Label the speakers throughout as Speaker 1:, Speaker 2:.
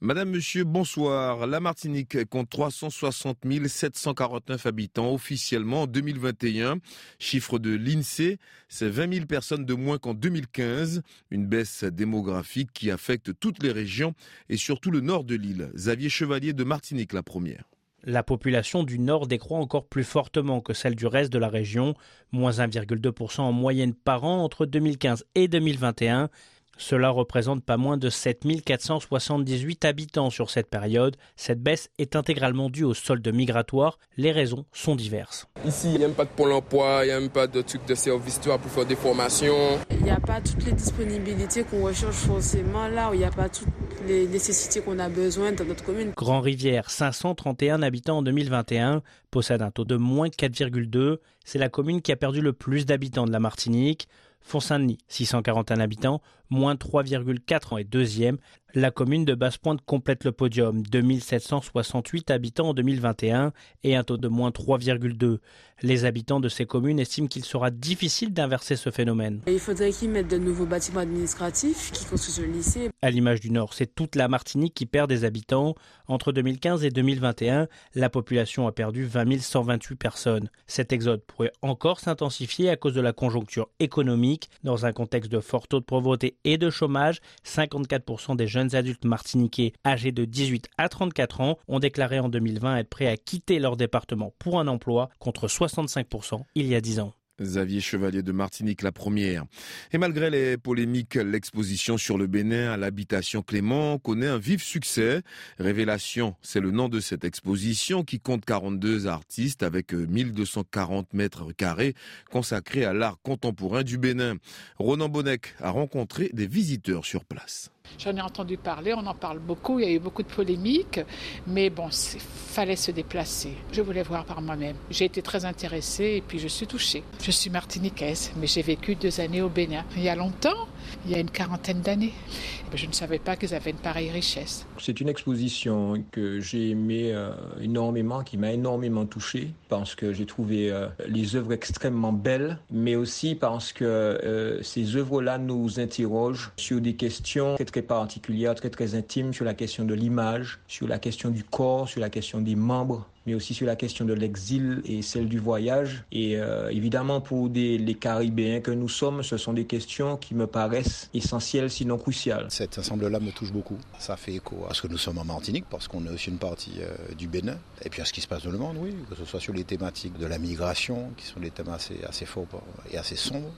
Speaker 1: Madame, Monsieur, bonsoir. La Martinique compte 360 749 habitants officiellement en 2021. Chiffre de l'INSEE, c'est 20 000 personnes de moins qu'en 2015. Une baisse démographique qui affecte toutes les régions et surtout le nord de l'île. Xavier Chevalier de Martinique, la première.
Speaker 2: La population du Nord décroît encore plus fortement que celle du reste de la région, moins 1,2% en moyenne par an entre 2015 et 2021. Cela représente pas moins de 7478 habitants sur cette période. Cette baisse est intégralement due au solde migratoire. Les raisons sont diverses.
Speaker 3: Ici, il n'y a même pas de pôle emploi, il n'y a même pas de truc de service pour faire des formations.
Speaker 4: Il n'y a pas toutes les disponibilités qu'on recherche forcément là où il n'y a pas toutes les nécessités qu'on a besoin dans notre commune.
Speaker 2: Grand Rivière, 531 habitants en 2021, possède un taux de moins 4,2. C'est la commune qui a perdu le plus d'habitants de la Martinique. Font-Saint-Denis, 641 habitants, moins 3,4 ans et deuxième. La commune de Basse-Pointe complète le podium, 2768 habitants en 2021 et un taux de moins 3,2. Les habitants de ces communes estiment qu'il sera difficile d'inverser ce phénomène.
Speaker 4: Il faudrait qu'ils mettent de nouveaux bâtiments administratifs, qui construisent le lycée.
Speaker 2: À l'image du Nord, c'est toute la Martinique qui perd des habitants. Entre 2015 et 2021, la population a perdu 20 128 personnes. Cet exode pourrait encore s'intensifier à cause de la conjoncture économique. Dans un contexte de fort taux de pauvreté et de chômage, 54% des jeunes adultes martiniquais âgés de 18 à 34 ans ont déclaré en 2020 être prêts à quitter leur département pour un emploi contre 65% il y a 10 ans.
Speaker 1: Xavier Chevalier de Martinique, la première. Et malgré les polémiques, l'exposition sur le Bénin à l'habitation Clément connaît un vif succès. Révélation, c'est le nom de cette exposition qui compte 42 artistes avec 1240 mètres carrés consacrés à l'art contemporain du Bénin. Ronan Bonnec a rencontré des visiteurs sur place.
Speaker 5: J'en ai entendu parler, on en parle beaucoup, il y a eu beaucoup de polémiques, mais bon, il fallait se déplacer. Je voulais voir par moi-même. J'ai été très intéressée et puis je suis touchée. Je suis martiniquaise, mais j'ai vécu deux années au Bénin. Il y a longtemps, il y a une quarantaine d'années. Je ne savais pas qu'ils avaient une pareille richesse.
Speaker 6: C'est une exposition que j'ai aimée euh, énormément, qui m'a énormément touché, parce que j'ai trouvé euh, les œuvres extrêmement belles, mais aussi parce que euh, ces œuvres-là nous interrogent sur des questions très très particulières, très très intimes, sur la question de l'image, sur la question du corps, sur la question des membres mais aussi sur la question de l'exil et celle du voyage. Et euh, évidemment, pour les Caribéens que nous sommes, ce sont des questions qui me paraissent essentielles, sinon cruciales.
Speaker 7: Cet ensemble-là me touche beaucoup. Ça fait écho à ce que nous sommes en Martinique, parce qu'on est aussi une partie euh, du Bénin, et puis à ce qui se passe dans le monde, oui, que ce soit sur les thématiques de la migration, qui sont des thèmes assez, assez forts et assez sombres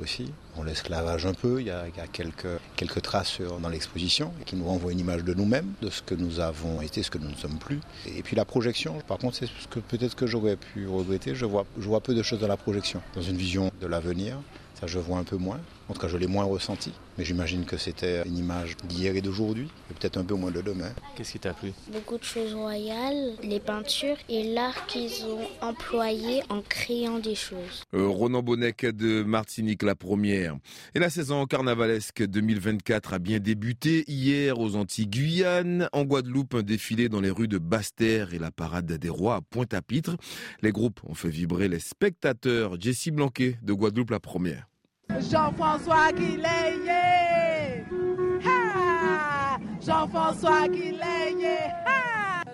Speaker 7: aussi. On l'esclavage un peu, il y a, quelques traces dans l'exposition qui nous renvoient une image de nous-mêmes, de ce que nous avons été, ce que nous ne sommes plus. Et puis la projection, par contre, c'est ce que peut-être que j'aurais pu regretter. Je vois, je vois peu de choses dans la projection. Dans une vision de l'avenir, ça je vois un peu moins. En tout cas, je l'ai moins ressenti. Mais j'imagine que c'était une image d'hier et d'aujourd'hui, et peut-être un peu moins de demain.
Speaker 8: Qu'est-ce qui t'a plu?
Speaker 9: Beaucoup de choses royales, les peintures et l'art qu'ils ont employé en créant des choses.
Speaker 1: Euh, Ronan Bonnec de Martinique, la première. Et la saison carnavalesque 2024 a bien débuté hier aux Antilles-Guyane. En Guadeloupe, un défilé dans les rues de Basse-Terre et la parade des rois à Pointe-à-Pitre. Les groupes ont fait vibrer les spectateurs. Jessie Blanquet de Guadeloupe, la première.
Speaker 10: Jean-François Guilayé. Jean-François Guilayé.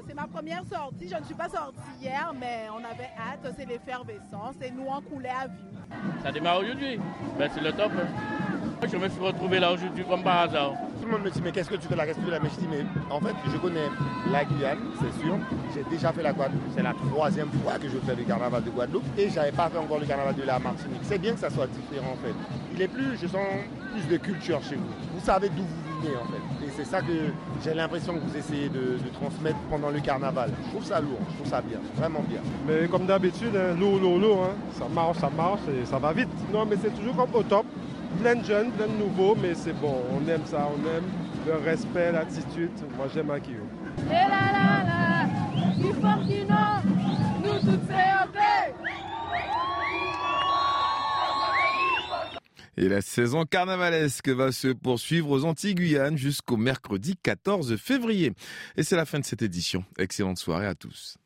Speaker 10: C'est ma première sortie. Je ne suis pas sortie hier, mais on avait hâte. C'est l'effervescence et nous on coulait à vue.
Speaker 11: Ça démarre aujourd'hui. Ben, c'est le top. Hein. Je me suis retrouvé là aujourd'hui comme par hasard.
Speaker 12: Tout le monde me dit mais qu'est-ce que tu fais là Qu'est-ce que tu fais là? Mais je dis mais en fait je connais la Guyane, c'est sûr. J'ai déjà fait la Guadeloupe. C'est la troisième fois que je fais le carnaval de Guadeloupe et j'avais pas fait encore le carnaval de la Martinique. C'est bien que ça soit différent en fait. Il est plus, je sens plus de culture chez vous. Vous savez d'où vous venez en fait. Et c'est ça que j'ai l'impression que vous essayez de, de, transmettre pendant le carnaval. Je trouve ça lourd, je trouve ça bien, vraiment bien.
Speaker 13: Mais comme d'habitude, hein, lourd, lourd, lourd. Hein. Ça marche, ça marche et ça va vite. Non mais c'est toujours comme au top plein de jeunes, plein de nouveaux, mais c'est bon, on aime ça, on aime le respect, l'attitude. Moi, j'aime Akio.
Speaker 10: Et là là là, du Fortino, nous toutes
Speaker 1: Et la saison carnavalesque va se poursuivre aux Antilles-Guyane jusqu'au mercredi 14 février. Et c'est la fin de cette édition. Excellente soirée à tous.